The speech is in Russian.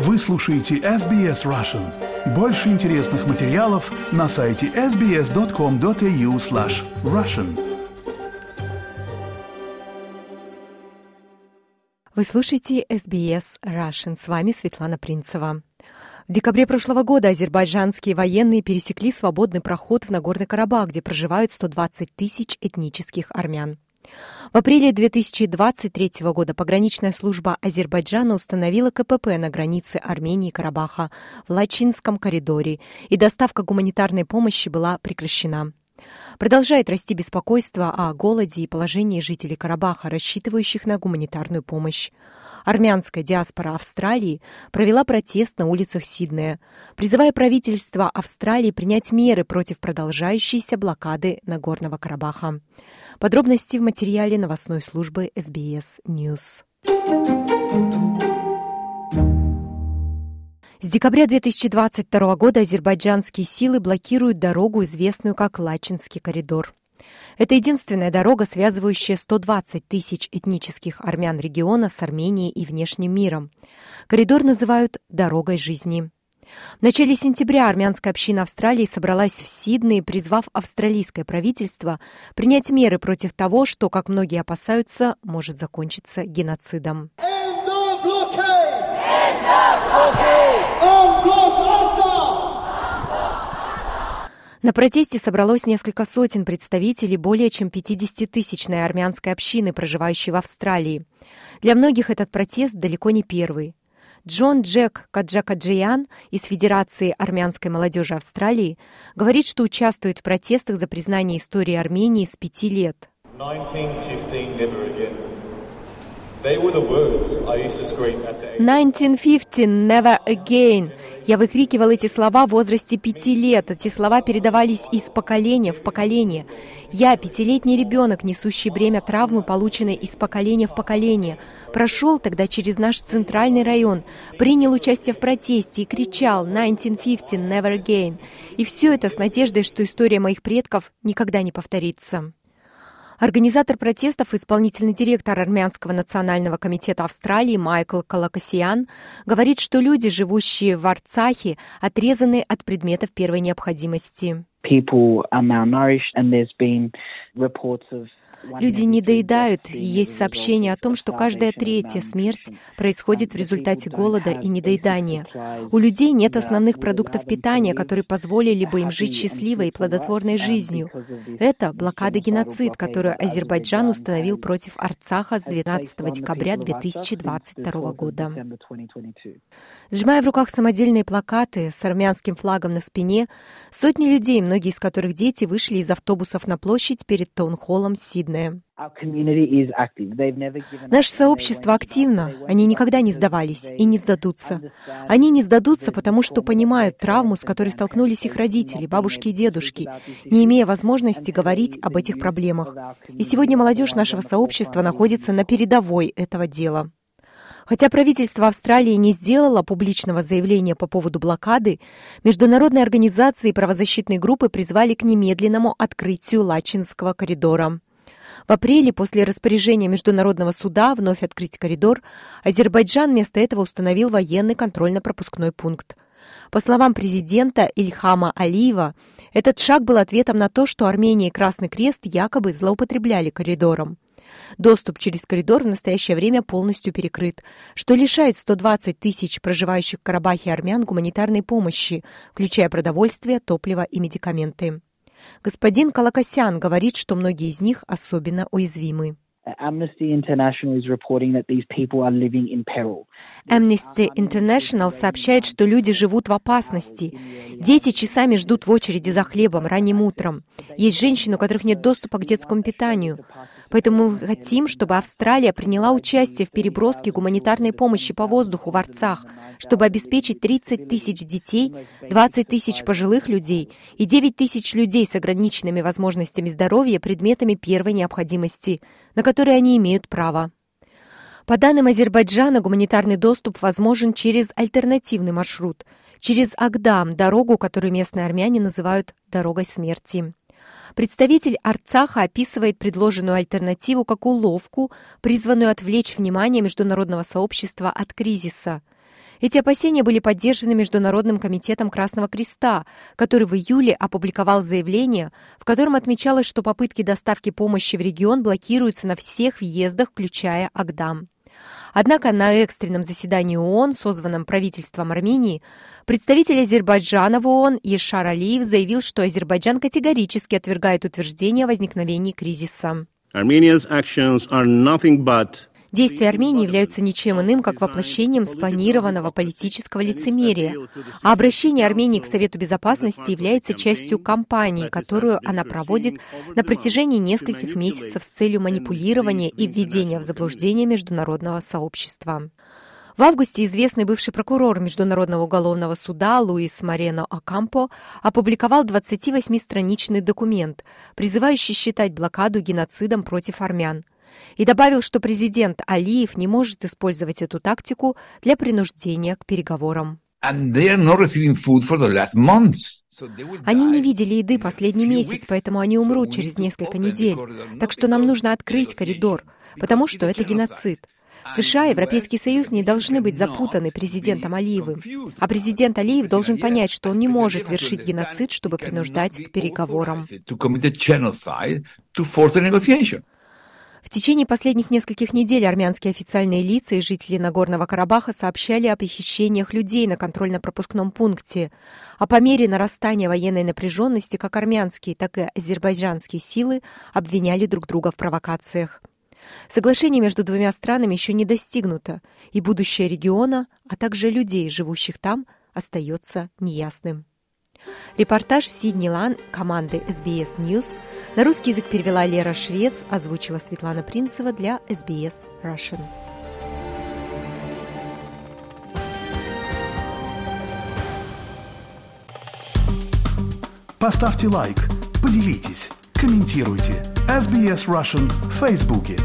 Вы слушаете SBS Russian. Больше интересных материалов на сайте sbs.com.au slash russian. Вы слушаете SBS Russian. С вами Светлана Принцева. В декабре прошлого года азербайджанские военные пересекли свободный проход в Нагорный Карабах, где проживают 120 тысяч этнических армян. В апреле 2023 года пограничная служба Азербайджана установила КПП на границе Армении и Карабаха в Лачинском коридоре, и доставка гуманитарной помощи была прекращена. Продолжает расти беспокойство о голоде и положении жителей Карабаха, рассчитывающих на гуманитарную помощь. Армянская диаспора Австралии провела протест на улицах Сиднея, призывая правительство Австралии принять меры против продолжающейся блокады Нагорного Карабаха. Подробности в материале новостной службы SBS News. С декабря 2022 года азербайджанские силы блокируют дорогу, известную как Лачинский коридор. Это единственная дорога, связывающая 120 тысяч этнических армян региона с Арменией и внешним миром. Коридор называют «дорогой жизни». В начале сентября армянская община Австралии собралась в Сиднее, призвав австралийское правительство принять меры против того, что, как многие опасаются, может закончиться геноцидом. На протесте собралось несколько сотен представителей более чем 50-тысячной армянской общины, проживающей в Австралии. Для многих этот протест далеко не первый. Джон Джек Каджакаджиян из Федерации армянской молодежи Австралии говорит, что участвует в протестах за признание истории Армении с пяти лет. 1950, never again. Я выкрикивал эти слова в возрасте пяти лет. Эти слова передавались из поколения в поколение. Я, пятилетний ребенок, несущий бремя травмы, полученной из поколения в поколение, прошел тогда через наш центральный район, принял участие в протесте и кричал 1950, never again. И все это с надеждой, что история моих предков никогда не повторится. Организатор протестов, исполнительный директор Армянского национального комитета Австралии Майкл Калакасиан говорит, что люди, живущие в Арцахе, отрезаны от предметов первой необходимости. Люди не доедают, и есть сообщение о том, что каждая третья смерть происходит в результате голода и недоедания. У людей нет основных продуктов питания, которые позволили бы им жить счастливой и плодотворной жизнью. Это блокада геноцид, которую Азербайджан установил против Арцаха с 12 декабря 2022 года. Сжимая в руках самодельные плакаты с армянским флагом на спине, сотни людей, многие из которых дети, вышли из автобусов на площадь перед таунхоллом Сиднея активное. Наше сообщество активно, они никогда не сдавались и не сдадутся. Они не сдадутся, потому что понимают травму, с которой столкнулись их родители, бабушки и дедушки, не имея возможности говорить об этих проблемах. И сегодня молодежь нашего сообщества находится на передовой этого дела. Хотя правительство Австралии не сделало публичного заявления по поводу блокады, международные организации и правозащитные группы призвали к немедленному открытию Лачинского коридора. В апреле, после распоряжения Международного суда вновь открыть коридор, Азербайджан вместо этого установил военный контрольно-пропускной пункт. По словам президента Ильхама Алиева, этот шаг был ответом на то, что Армения и Красный Крест якобы злоупотребляли коридором. Доступ через коридор в настоящее время полностью перекрыт, что лишает 120 тысяч проживающих в Карабахе армян гуманитарной помощи, включая продовольствие, топливо и медикаменты. Господин Калакасян говорит, что многие из них особенно уязвимы. Amnesty International сообщает, что люди живут в опасности. Дети часами ждут в очереди за хлебом ранним утром. Есть женщины, у которых нет доступа к детскому питанию. Поэтому мы хотим, чтобы Австралия приняла участие в переброске гуманитарной помощи по воздуху в Арцах, чтобы обеспечить 30 тысяч детей, 20 тысяч пожилых людей и 9 тысяч людей с ограниченными возможностями здоровья предметами первой необходимости, на которые они имеют право. По данным Азербайджана, гуманитарный доступ возможен через альтернативный маршрут, через Агдам, дорогу, которую местные армяне называют «дорогой смерти». Представитель Арцаха описывает предложенную альтернативу как уловку, призванную отвлечь внимание международного сообщества от кризиса. Эти опасения были поддержаны Международным комитетом Красного Креста, который в июле опубликовал заявление, в котором отмечалось, что попытки доставки помощи в регион блокируются на всех въездах, включая Агдам. Однако на экстренном заседании ООН, созванном правительством Армении, представитель Азербайджана в ООН Ешар Алиев заявил, что Азербайджан категорически отвергает утверждение о возникновении кризиса. Armenia's actions are nothing but Действия Армении являются ничем иным, как воплощением спланированного политического лицемерия, а обращение Армении к Совету Безопасности является частью кампании, которую она проводит на протяжении нескольких месяцев с целью манипулирования и введения в заблуждение международного сообщества. В августе известный бывший прокурор Международного уголовного суда Луис Марено Акампо опубликовал 28-страничный документ, призывающий считать блокаду геноцидом против армян – и добавил, что президент Алиев не может использовать эту тактику для принуждения к переговорам. Они не видели еды последний месяц, поэтому они умрут через несколько недель. Так что нам нужно открыть коридор, потому что это геноцид. США и Европейский Союз не должны быть запутаны президентом Алиевым. А президент Алиев должен понять, что он не может вершить геноцид, чтобы принуждать к переговорам. В течение последних нескольких недель армянские официальные лица и жители Нагорного Карабаха сообщали о похищениях людей на контрольно-пропускном пункте, а по мере нарастания военной напряженности как армянские, так и азербайджанские силы обвиняли друг друга в провокациях. Соглашение между двумя странами еще не достигнуто, и будущее региона, а также людей, живущих там, остается неясным. Репортаж Сидни Лан команды SBS News на русский язык перевела Лера Швец, озвучила Светлана Принцева для SBS Russian. Поставьте лайк, поделитесь, комментируйте. SBS Russian в Фейсбуке.